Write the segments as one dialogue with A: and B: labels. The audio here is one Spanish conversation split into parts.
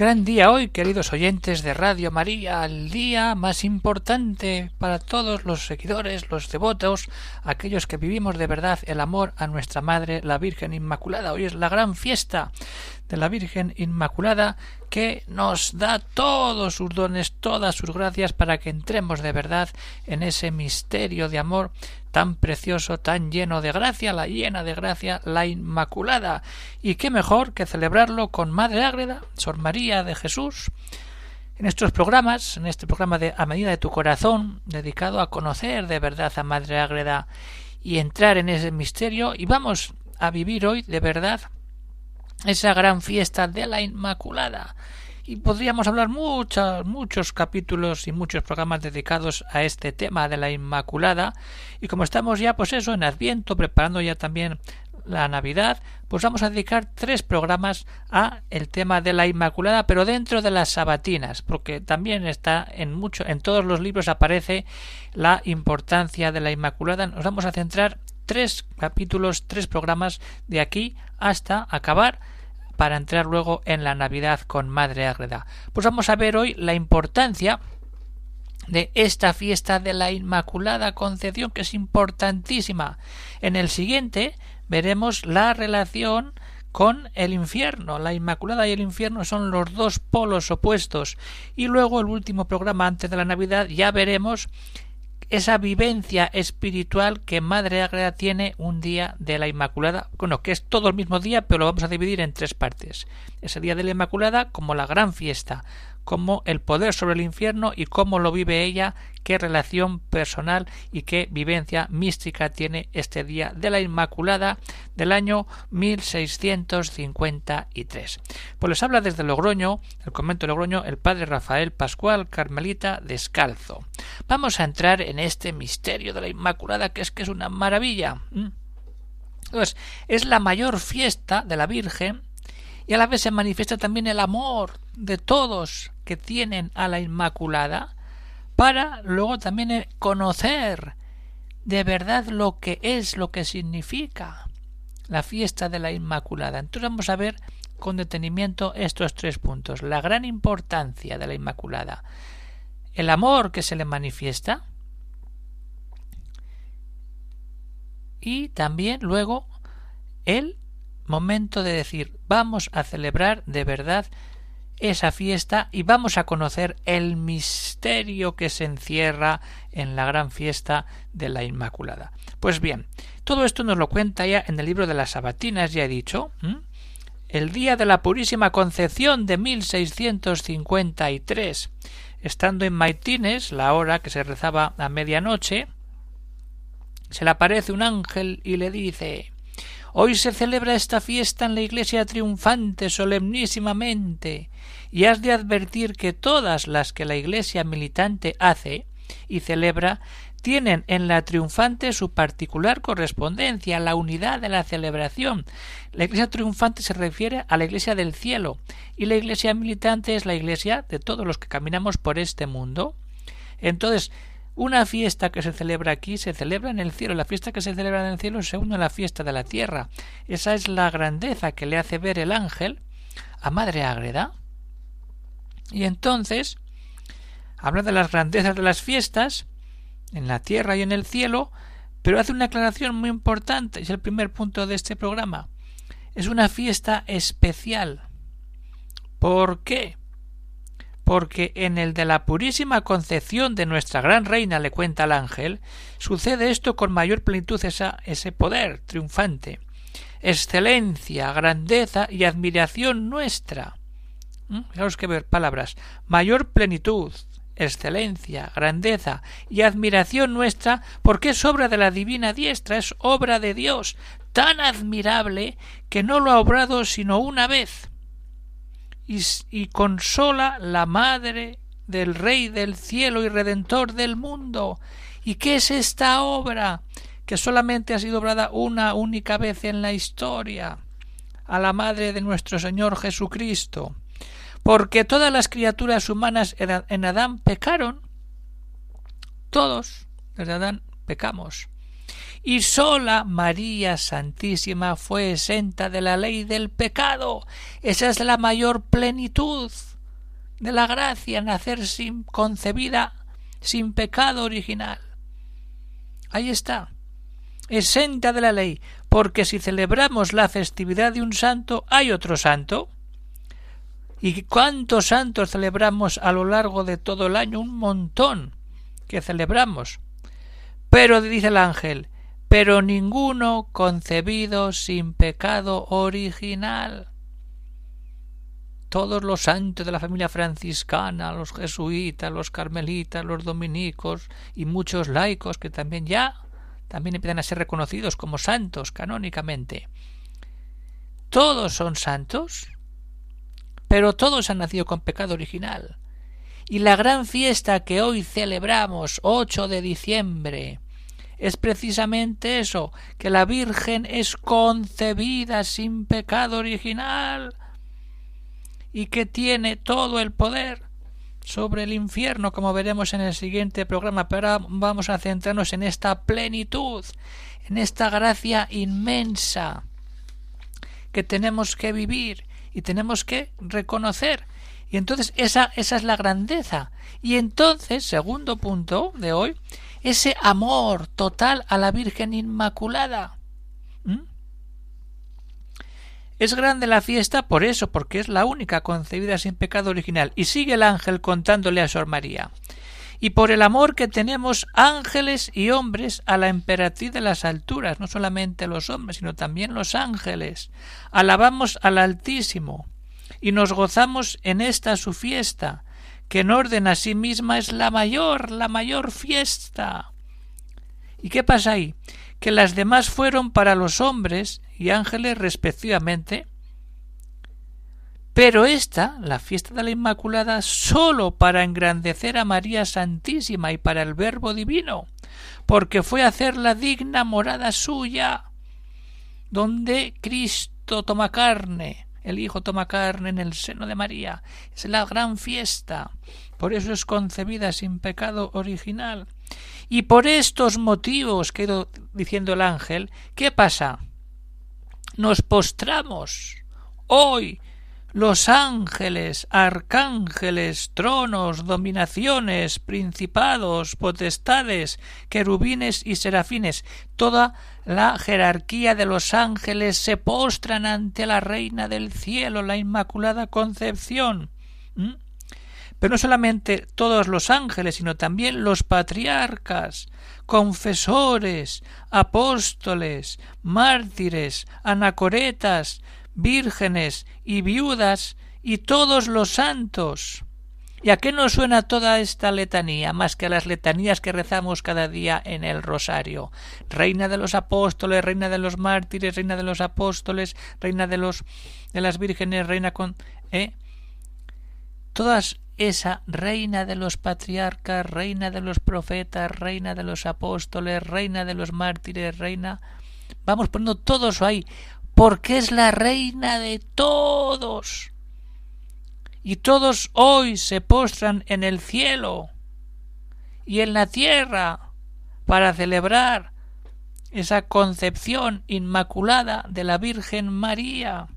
A: Gran día hoy, queridos oyentes de Radio María, el día más importante para todos los seguidores, los devotos, aquellos que vivimos de verdad el amor a nuestra Madre, la Virgen Inmaculada. Hoy es la gran fiesta de la Virgen Inmaculada que nos da todos sus dones, todas sus gracias para que entremos de verdad en ese misterio de amor tan precioso, tan lleno de gracia, la llena de gracia, la Inmaculada. Y qué mejor que celebrarlo con Madre Ágreda, Sor María de Jesús, en estos programas, en este programa de A medida de tu corazón, dedicado a conocer de verdad a Madre Ágreda y entrar en ese misterio, y vamos a vivir hoy de verdad esa gran fiesta de la Inmaculada. Y podríamos hablar muchos, muchos capítulos y muchos programas dedicados a este tema de la Inmaculada. Y como estamos ya, pues eso, en Adviento, preparando ya también la Navidad, pues vamos a dedicar tres programas a el tema de la Inmaculada, pero dentro de las sabatinas, porque también está en mucho, en todos los libros aparece la importancia de la Inmaculada. Nos vamos a centrar tres capítulos, tres programas de aquí hasta acabar para entrar luego en la Navidad con Madre Ágreda. Pues vamos a ver hoy la importancia de esta fiesta de la Inmaculada Concepción, que es importantísima. En el siguiente veremos la relación con el infierno. La Inmaculada y el infierno son los dos polos opuestos. Y luego el último programa antes de la Navidad ya veremos esa vivencia espiritual que Madre Ágreda tiene un día de la Inmaculada, bueno, que es todo el mismo día, pero lo vamos a dividir en tres partes. Ese día de la Inmaculada como la gran fiesta, como el poder sobre el infierno y cómo lo vive ella, qué relación personal y qué vivencia mística tiene este día de la Inmaculada del año 1653. Pues les habla desde Logroño, el convento de Logroño, el padre Rafael Pascual Carmelita Descalzo. Vamos a entrar en este misterio de la Inmaculada que es que es una maravilla. Pues es la mayor fiesta de la Virgen y a la vez se manifiesta también el amor de todos que tienen a la Inmaculada para luego también conocer de verdad lo que es, lo que significa la fiesta de la Inmaculada. Entonces vamos a ver con detenimiento estos tres puntos. La gran importancia de la Inmaculada, el amor que se le manifiesta y también luego el momento de decir vamos a celebrar de verdad esa fiesta y vamos a conocer el misterio que se encierra en la gran fiesta de la Inmaculada. Pues bien, todo esto nos lo cuenta ya en el libro de las Sabatinas, ya he dicho, el día de la Purísima Concepción de 1653, estando en Maitines, la hora que se rezaba a medianoche, se le aparece un ángel y le dice Hoy se celebra esta fiesta en la iglesia triunfante solemnísimamente, y has de advertir que todas las que la iglesia militante hace y celebra tienen en la triunfante su particular correspondencia, la unidad de la celebración. La iglesia triunfante se refiere a la iglesia del cielo, y la iglesia militante es la iglesia de todos los que caminamos por este mundo. Entonces, una fiesta que se celebra aquí se celebra en el cielo. La fiesta que se celebra en el cielo se une a la fiesta de la tierra. Esa es la grandeza que le hace ver el ángel a Madre Ágreda. Y entonces habla de las grandezas de las fiestas en la tierra y en el cielo, pero hace una aclaración muy importante, es el primer punto de este programa. Es una fiesta especial. ¿Por qué? Porque en el de la purísima concepción de nuestra gran reina, le cuenta el ángel, sucede esto con mayor plenitud ese poder triunfante, excelencia, grandeza y admiración nuestra. ¿Mm? Fijaos que ver palabras. Mayor plenitud, excelencia, grandeza y admiración nuestra, porque es obra de la divina diestra, es obra de Dios, tan admirable que no lo ha obrado sino una vez y, consola la Madre del Rey del cielo y Redentor del mundo. ¿Y qué es esta obra? que solamente ha sido obrada una única vez en la historia a la Madre de nuestro Señor Jesucristo, porque todas las criaturas humanas en Adán pecaron, todos desde Adán pecamos, y sola María Santísima fue exenta de la ley del pecado. Esa es la mayor plenitud de la gracia, nacer sin concebida sin pecado original. Ahí está exenta de la ley, porque si celebramos la festividad de un santo, hay otro santo. ¿Y cuántos santos celebramos a lo largo de todo el año? Un montón que celebramos. Pero, dice el ángel, pero ninguno concebido sin pecado original. Todos los santos de la familia franciscana, los jesuitas, los carmelitas, los dominicos y muchos laicos que también ya también empiezan a ser reconocidos como santos canónicamente. Todos son santos, pero todos han nacido con pecado original. Y la gran fiesta que hoy celebramos, 8 de diciembre, es precisamente eso, que la Virgen es concebida sin pecado original y que tiene todo el poder sobre el infierno, como veremos en el siguiente programa, pero ahora vamos a centrarnos en esta plenitud, en esta gracia inmensa que tenemos que vivir y tenemos que reconocer. Y entonces esa, esa es la grandeza. Y entonces, segundo punto de hoy, ese amor total a la Virgen Inmaculada. Es grande la fiesta por eso, porque es la única concebida sin pecado original. Y sigue el ángel contándole a Sor María. Y por el amor que tenemos ángeles y hombres a la emperatriz de las alturas, no solamente los hombres, sino también los ángeles. Alabamos al Altísimo y nos gozamos en esta su fiesta, que en orden a sí misma es la mayor, la mayor fiesta. ¿Y qué pasa ahí? Que las demás fueron para los hombres y ángeles respectivamente, pero esta, la fiesta de la Inmaculada, sólo para engrandecer a María Santísima y para el Verbo Divino, porque fue a hacerla digna morada suya, donde Cristo toma carne, el Hijo toma carne en el seno de María. Es la gran fiesta, por eso es concebida sin pecado original. Y por estos motivos que ido diciendo el ángel, ¿qué pasa? nos postramos. Hoy los ángeles, arcángeles, tronos, dominaciones, principados, potestades, querubines y serafines, toda la jerarquía de los ángeles se postran ante la Reina del cielo, la Inmaculada Concepción. ¿Mm? Pero no solamente todos los ángeles, sino también los patriarcas, confesores, apóstoles, mártires, anacoretas, vírgenes y viudas y todos los santos. ¿Y a qué nos suena toda esta letanía más que a las letanías que rezamos cada día en el rosario? Reina de los apóstoles, reina de los mártires, reina de los apóstoles, reina de los de las vírgenes, reina con ¿eh? Todas esa reina de los patriarcas, reina de los profetas, reina de los apóstoles, reina de los mártires, reina. Vamos poniendo todo eso ahí, porque es la reina de todos. Y todos hoy se postran en el cielo y en la tierra para celebrar esa concepción inmaculada de la Virgen María.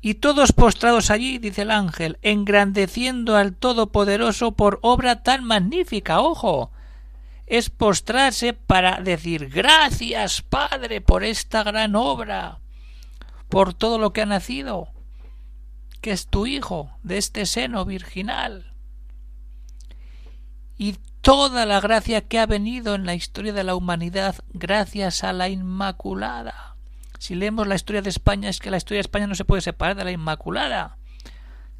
A: Y todos postrados allí, dice el ángel, engrandeciendo al Todopoderoso por obra tan magnífica. Ojo, es postrarse para decir gracias, Padre, por esta gran obra, por todo lo que ha nacido, que es tu Hijo, de este seno virginal. Y toda la gracia que ha venido en la historia de la humanidad gracias a la Inmaculada si leemos la historia de España es que la historia de España no se puede separar de la Inmaculada.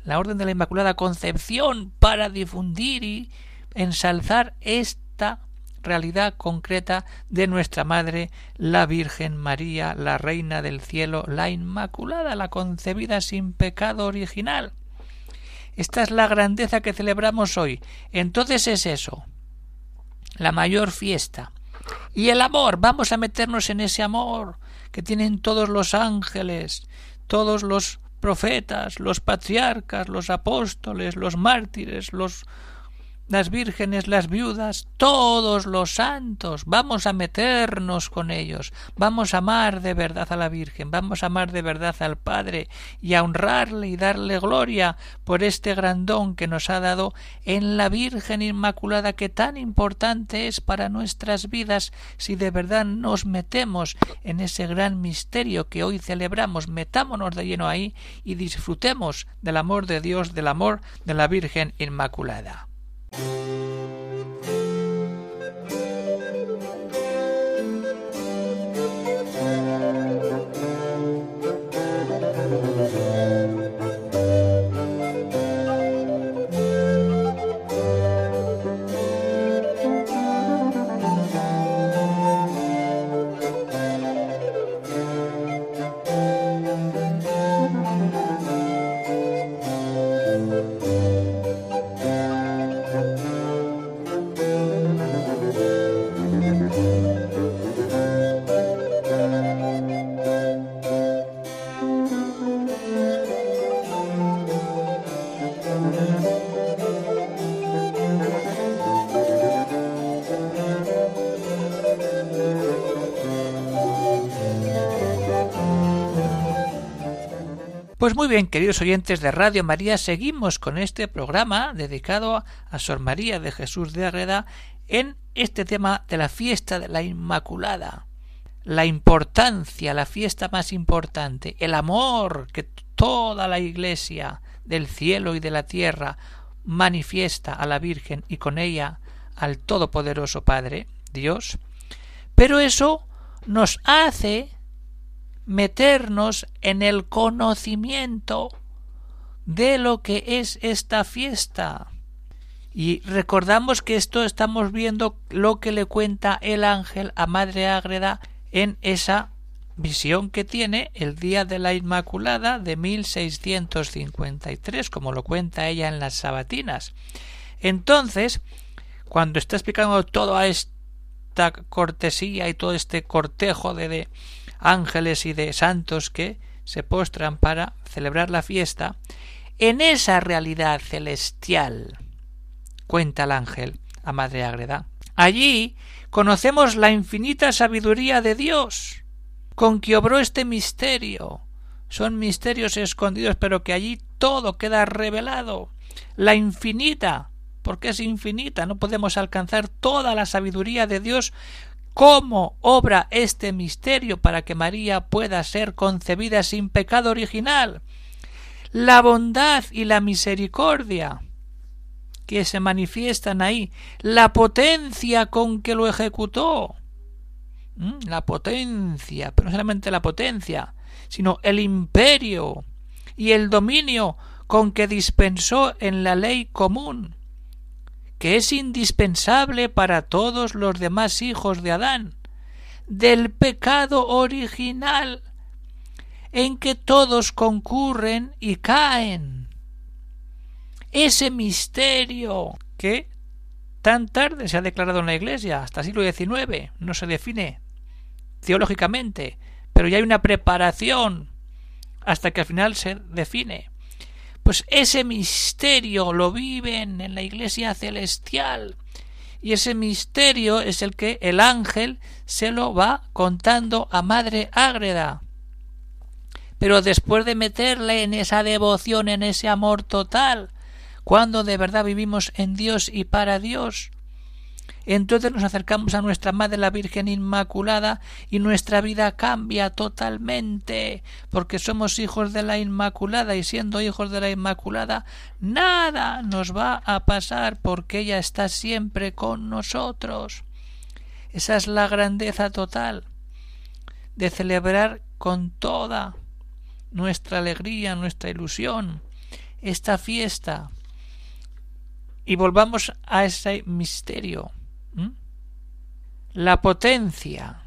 A: La Orden de la Inmaculada Concepción para difundir y ensalzar esta realidad concreta de nuestra Madre, la Virgen María, la Reina del Cielo, la Inmaculada, la concebida sin pecado original. Esta es la grandeza que celebramos hoy. Entonces es eso, la mayor fiesta. Y el amor, vamos a meternos en ese amor que tienen todos los ángeles, todos los profetas, los patriarcas, los apóstoles, los mártires, los las vírgenes, las viudas, todos los santos, vamos a meternos con ellos, vamos a amar de verdad a la Virgen, vamos a amar de verdad al Padre y a honrarle y darle gloria por este gran don que nos ha dado en la Virgen Inmaculada que tan importante es para nuestras vidas si de verdad nos metemos en ese gran misterio que hoy celebramos, metámonos de lleno ahí y disfrutemos del amor de Dios, del amor de la Virgen Inmaculada. Pues muy bien, queridos oyentes de Radio María, seguimos con este programa dedicado a Sor María de Jesús de Arreda en este tema de la fiesta de la Inmaculada. La importancia, la fiesta más importante, el amor que toda la Iglesia del cielo y de la tierra manifiesta a la Virgen y con ella al Todopoderoso Padre, Dios, pero eso nos hace meternos en el conocimiento de lo que es esta fiesta. Y recordamos que esto estamos viendo lo que le cuenta el ángel a Madre Ágreda en esa visión que tiene el día de la Inmaculada de 1653, como lo cuenta ella en las Sabatinas. Entonces, cuando está explicando toda esta cortesía y todo este cortejo de, de ángeles y de santos que se postran para celebrar la fiesta, en esa realidad celestial, cuenta el ángel a Madre Ágreda. Allí conocemos la infinita sabiduría de Dios, con que obró este misterio. Son misterios escondidos, pero que allí todo queda revelado. La infinita, porque es infinita, no podemos alcanzar toda la sabiduría de Dios cómo obra este misterio para que María pueda ser concebida sin pecado original, la bondad y la misericordia que se manifiestan ahí, la potencia con que lo ejecutó, la potencia, pero no solamente la potencia, sino el imperio y el dominio con que dispensó en la ley común, que es indispensable para todos los demás hijos de Adán, del pecado original, en que todos concurren y caen. Ese misterio que tan tarde se ha declarado en la Iglesia, hasta el siglo XIX, no se define teológicamente, pero ya hay una preparación hasta que al final se define pues ese misterio lo viven en la iglesia celestial y ese misterio es el que el ángel se lo va contando a Madre Ágreda. Pero después de meterle en esa devoción, en ese amor total, cuando de verdad vivimos en Dios y para Dios, entonces nos acercamos a nuestra Madre la Virgen Inmaculada y nuestra vida cambia totalmente, porque somos hijos de la Inmaculada y siendo hijos de la Inmaculada, nada nos va a pasar porque ella está siempre con nosotros. Esa es la grandeza total de celebrar con toda nuestra alegría, nuestra ilusión, esta fiesta. Y volvamos a ese misterio la potencia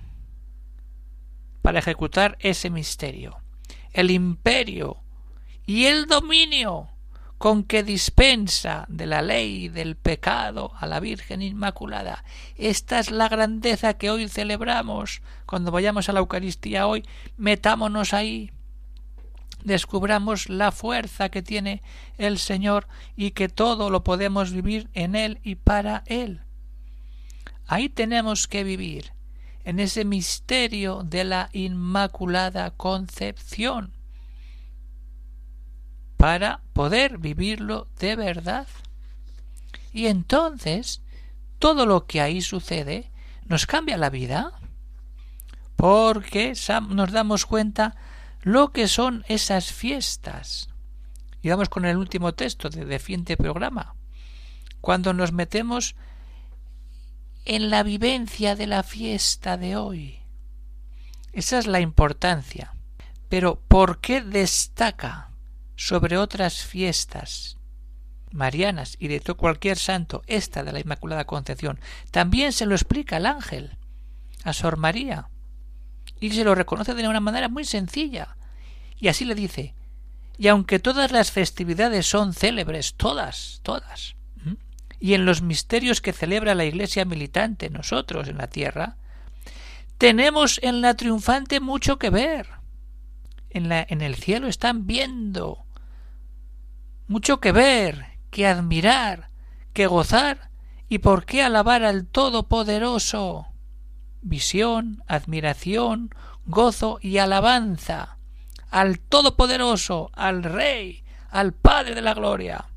A: para ejecutar ese misterio, el imperio y el dominio con que dispensa de la ley del pecado a la Virgen Inmaculada. Esta es la grandeza que hoy celebramos. Cuando vayamos a la Eucaristía hoy, metámonos ahí, descubramos la fuerza que tiene el Señor y que todo lo podemos vivir en Él y para Él. Ahí tenemos que vivir, en ese misterio de la Inmaculada Concepción, para poder vivirlo de verdad. Y entonces, todo lo que ahí sucede nos cambia la vida, porque nos damos cuenta lo que son esas fiestas. Y vamos con el último texto de Defiende Programa. Cuando nos metemos en la vivencia de la fiesta de hoy. Esa es la importancia. Pero ¿por qué destaca sobre otras fiestas marianas y de todo cualquier santo esta de la Inmaculada Concepción? También se lo explica el ángel a Sor María y se lo reconoce de una manera muy sencilla. Y así le dice, y aunque todas las festividades son célebres, todas, todas, y en los misterios que celebra la Iglesia militante, nosotros en la tierra, tenemos en la triunfante mucho que ver. En, la, en el cielo están viendo mucho que ver, que admirar, que gozar y por qué alabar al Todopoderoso visión, admiración, gozo y alabanza al Todopoderoso, al Rey, al Padre de la Gloria,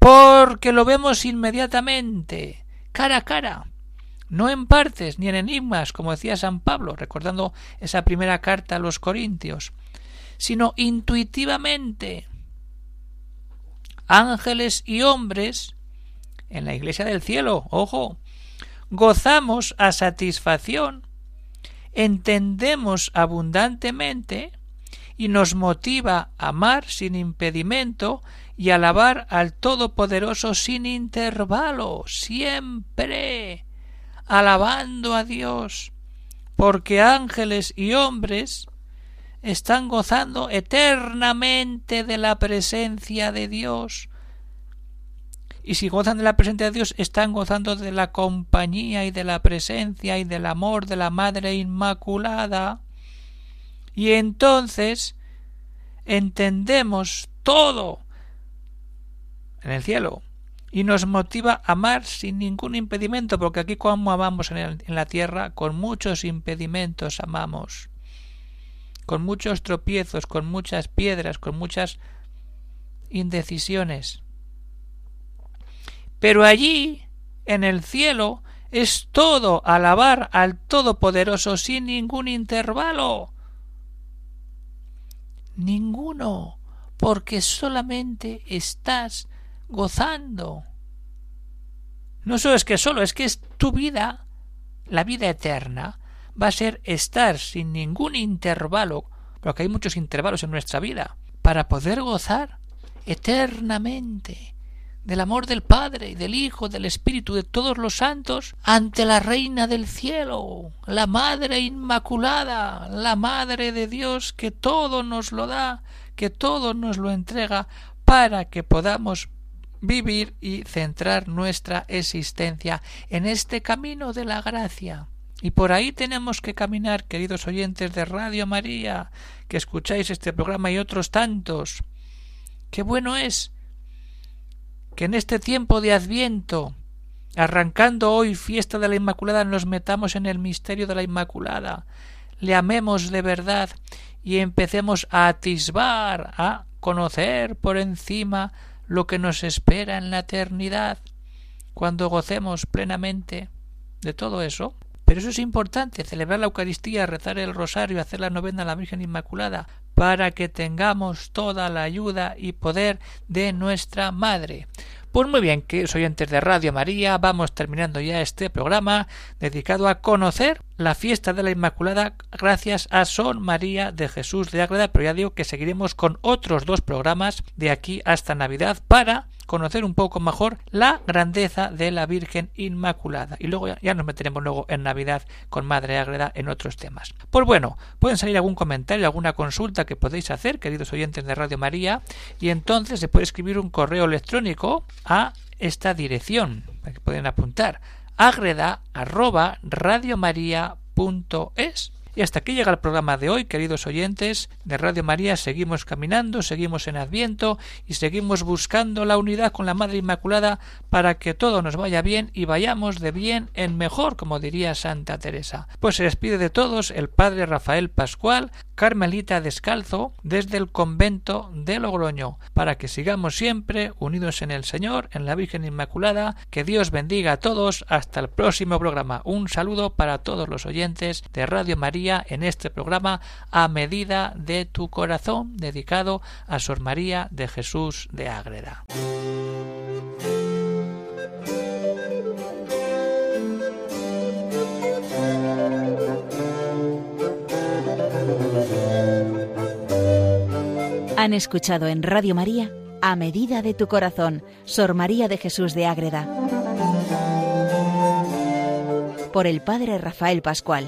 A: porque lo vemos inmediatamente, cara a cara, no en partes ni en enigmas, como decía San Pablo, recordando esa primera carta a los Corintios, sino intuitivamente. Ángeles y hombres en la iglesia del cielo, ojo, gozamos a satisfacción, entendemos abundantemente y nos motiva a amar sin impedimento y alabar al Todopoderoso sin intervalo, siempre, alabando a Dios, porque ángeles y hombres están gozando eternamente de la presencia de Dios, y si gozan de la presencia de Dios, están gozando de la compañía y de la presencia y del amor de la Madre Inmaculada. Y entonces entendemos todo en el cielo y nos motiva a amar sin ningún impedimento, porque aquí como amamos en, en la tierra, con muchos impedimentos amamos, con muchos tropiezos, con muchas piedras, con muchas indecisiones. Pero allí, en el cielo, es todo alabar al Todopoderoso sin ningún intervalo. Ninguno, porque solamente estás gozando. No solo es que solo, es que es tu vida, la vida eterna, va a ser estar sin ningún intervalo, porque hay muchos intervalos en nuestra vida, para poder gozar eternamente del amor del Padre, del Hijo, del Espíritu, de todos los santos, ante la Reina del cielo, la Madre Inmaculada, la Madre de Dios, que todo nos lo da, que todo nos lo entrega, para que podamos vivir y centrar nuestra existencia en este camino de la gracia. Y por ahí tenemos que caminar, queridos oyentes de Radio María, que escucháis este programa y otros tantos. Qué bueno es que en este tiempo de Adviento, arrancando hoy fiesta de la Inmaculada, nos metamos en el misterio de la Inmaculada, le amemos de verdad y empecemos a atisbar, a conocer por encima lo que nos espera en la eternidad, cuando gocemos plenamente de todo eso. Pero eso es importante, celebrar la Eucaristía, rezar el rosario, hacer la novena a la Virgen Inmaculada, para que tengamos toda la ayuda y poder de nuestra Madre. Pues muy bien, que soy oyentes de Radio María, vamos terminando ya este programa dedicado a conocer la fiesta de la Inmaculada gracias a Sor María de Jesús de Ágreda, pero ya digo que seguiremos con otros dos programas de aquí hasta Navidad para conocer un poco mejor la grandeza de la Virgen Inmaculada. Y luego ya, nos meteremos luego en Navidad con Madre Ágreda en otros temas. Pues bueno, pueden salir algún comentario, alguna consulta que podéis hacer, queridos oyentes de Radio María, y entonces se puede escribir un correo electrónico a esta dirección, que pueden apuntar, agreda arroba radiomaria.es. Y hasta aquí llega el programa de hoy, queridos oyentes de Radio María. Seguimos caminando, seguimos en Adviento y seguimos buscando la unidad con la Madre Inmaculada para que todo nos vaya bien y vayamos de bien en mejor, como diría Santa Teresa. Pues se despide de todos el Padre Rafael Pascual, Carmelita Descalzo, desde el convento de Logroño, para que sigamos siempre unidos en el Señor, en la Virgen Inmaculada. Que Dios bendiga a todos. Hasta el próximo programa. Un saludo para todos los oyentes de Radio María en este programa a medida de tu corazón dedicado a Sor María de Jesús de Ágreda.
B: Han escuchado en Radio María a medida de tu corazón, Sor María de Jesús de Ágreda. Por el Padre Rafael Pascual.